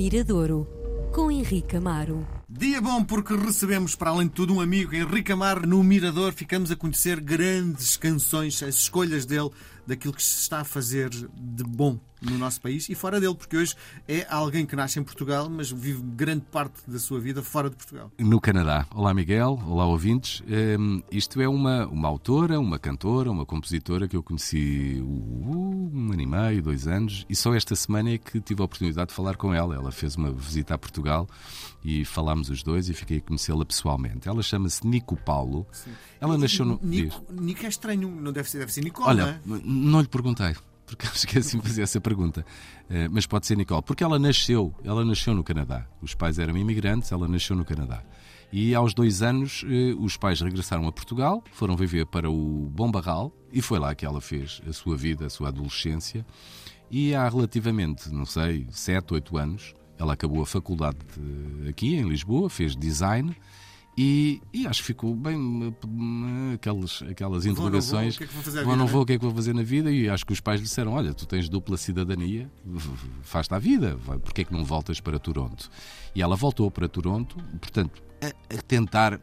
Miradouro, com Henrique Amaro. Dia bom porque recebemos, para além de tudo, um amigo, Henrique Amar, no Mirador. Ficamos a conhecer grandes canções, as escolhas dele, daquilo que se está a fazer de bom no nosso país e fora dele, porque hoje é alguém que nasce em Portugal, mas vive grande parte da sua vida fora de Portugal. No Canadá. Olá, Miguel. Olá, ouvintes. Um, isto é uma, uma autora, uma cantora, uma compositora que eu conheci uh, um ano e meio, dois anos, e só esta semana é que tive a oportunidade de falar com ela. Ela fez uma visita a Portugal e falámos os dois e fiquei a conhecê-la pessoalmente. Ela chama-se Nico Paulo. Sim. Ela nasceu no. Nico, Nico é estranho, não deve ser, deve ser Nicole, Olha, não, é? não lhe perguntei porque esqueci de fazer essa pergunta. Uh, mas pode ser Nicole, porque ela nasceu, ela nasceu no Canadá. Os pais eram imigrantes, ela nasceu no Canadá. E aos dois anos uh, os pais regressaram a Portugal, foram viver para o Bom Barral e foi lá que ela fez a sua vida, a sua adolescência. E há relativamente, não sei, sete, oito anos, ela acabou a faculdade de, aqui em Lisboa, fez design e, e, acho que ficou bem aquelas, aquelas interrogações. Vou, não vou, o que é que vou fazer na vida? E acho que os pais lhe disseram: Olha, tu tens dupla cidadania, faz-te a vida, porquê é que não voltas para Toronto? E ela voltou para Toronto, portanto, a, a tentar.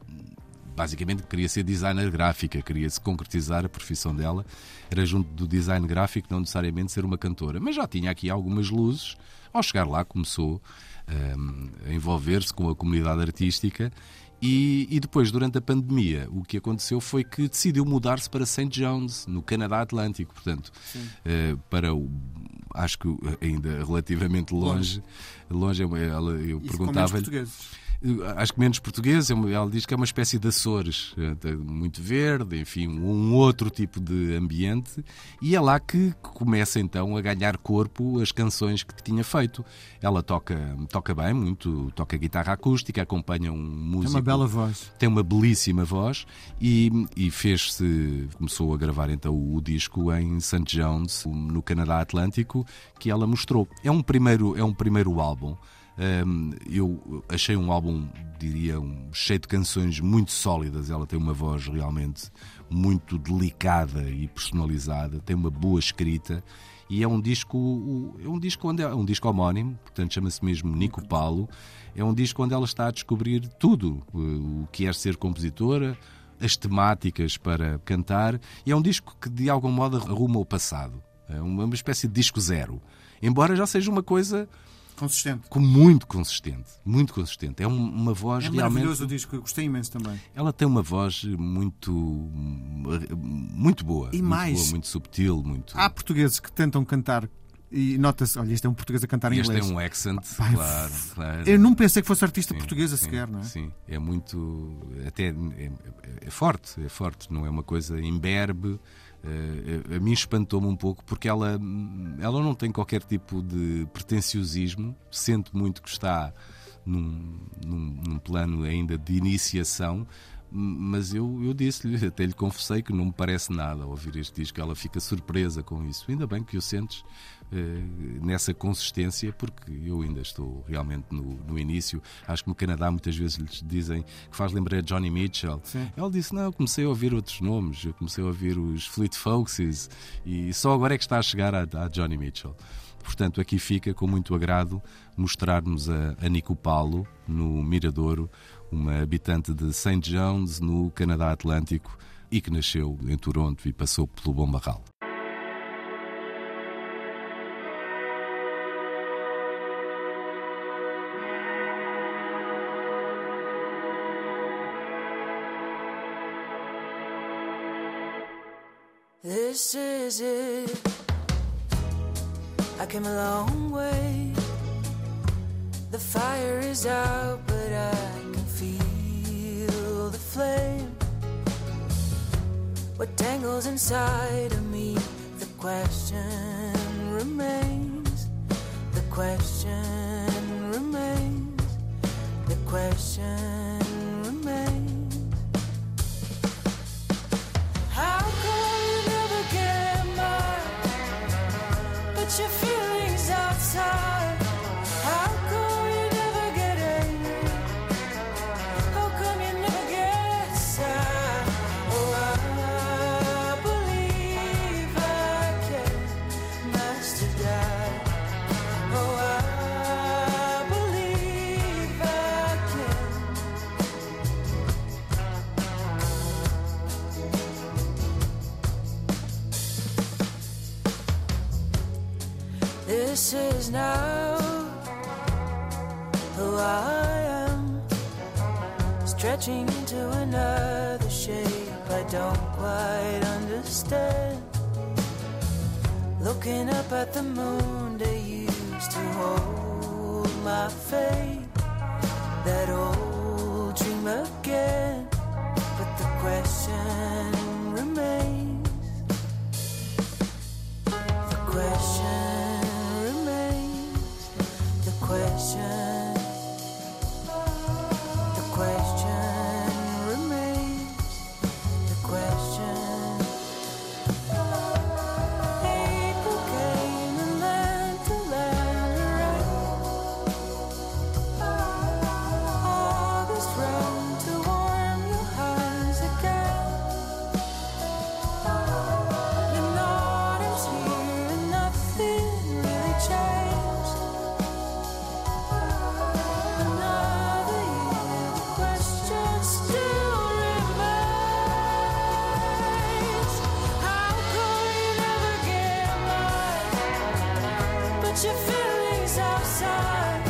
Basicamente queria ser designer gráfica, queria se concretizar a profissão dela. Era junto do design gráfico, não necessariamente ser uma cantora. Mas já tinha aqui algumas luzes. Ao chegar lá, começou um, a envolver-se com a comunidade artística e, e, depois, durante a pandemia, o que aconteceu foi que decidiu mudar-se para St. John's, no Canadá Atlântico, portanto, uh, para o. Acho que ainda relativamente longe. Longe, longe ela, eu perguntava-lhe. Acho que menos português, é ela diz que é uma espécie de Açores, eh, muito verde, enfim, um outro tipo de ambiente, e é lá que começa então a ganhar corpo as canções que tinha feito. Ela toca, toca bem, muito, toca guitarra acústica, acompanha um músico. Tem uma bela voz. Tem uma belíssima voz e, e fez-se, começou a gravar então o, o disco em St. John's, no Canadá Atlântico, que ela mostrou. É um primeiro, é um primeiro álbum. Um, eu achei um álbum, diria, um, cheio de canções muito sólidas. Ela tem uma voz realmente muito delicada e personalizada, tem uma boa escrita e é um disco é um disco onde é um disco homónimo, portanto chama-se mesmo Nico Paulo. É um disco onde ela está a descobrir tudo o que é ser compositora, as temáticas para cantar, e é um disco que de algum modo arruma o passado. É uma espécie de disco zero. Embora já seja uma coisa Consistente. muito consistente. Muito consistente. É uma voz é realmente. É maravilhoso o disco, eu gostei imenso também. Ela tem uma voz muito. muito boa. E muito mais. Boa, muito subtil. Muito... Há portugueses que tentam cantar e nota-se, olha, este é um português a cantar em este inglês. Este é um accent, Pai, claro, claro, Eu não pensei que fosse artista sim, portuguesa sim, sequer, não é? Sim, é muito. Até é, é, forte, é forte, não é uma coisa imberbe. Uh, a mim espantou-me um pouco porque ela, ela não tem qualquer tipo de pretenciosismo, sente muito que está num, num, num plano ainda de iniciação, mas eu, eu disse-lhe, até lhe confessei que não me parece nada ouvir este disco, ela fica surpresa com isso. Ainda bem que o sentes eh, nessa consistência, porque eu ainda estou realmente no, no, início. Acho que no Canadá muitas vezes lhes dizem que faz lembrar Johnny Mitchell. Sim. Ela disse: Não, eu comecei a ouvir outros nomes, eu comecei a ouvir os Fleet Foxes e só agora é que está a chegar a, a Johnny Mitchell. Portanto, aqui fica com muito agrado mostrarmos a, a Nico Paulo no Miradouro, uma habitante de St. John's, no Canadá Atlântico, e que nasceu em Toronto e passou pelo Bom Barral. This is it. I came a long way. The fire is out, but I feel the flame. What tangles inside of me? The question remains. The question remains. The question. This is now who I am, stretching into another shape I don't quite understand. Looking up at the moon they used to hold my fate. That of sun.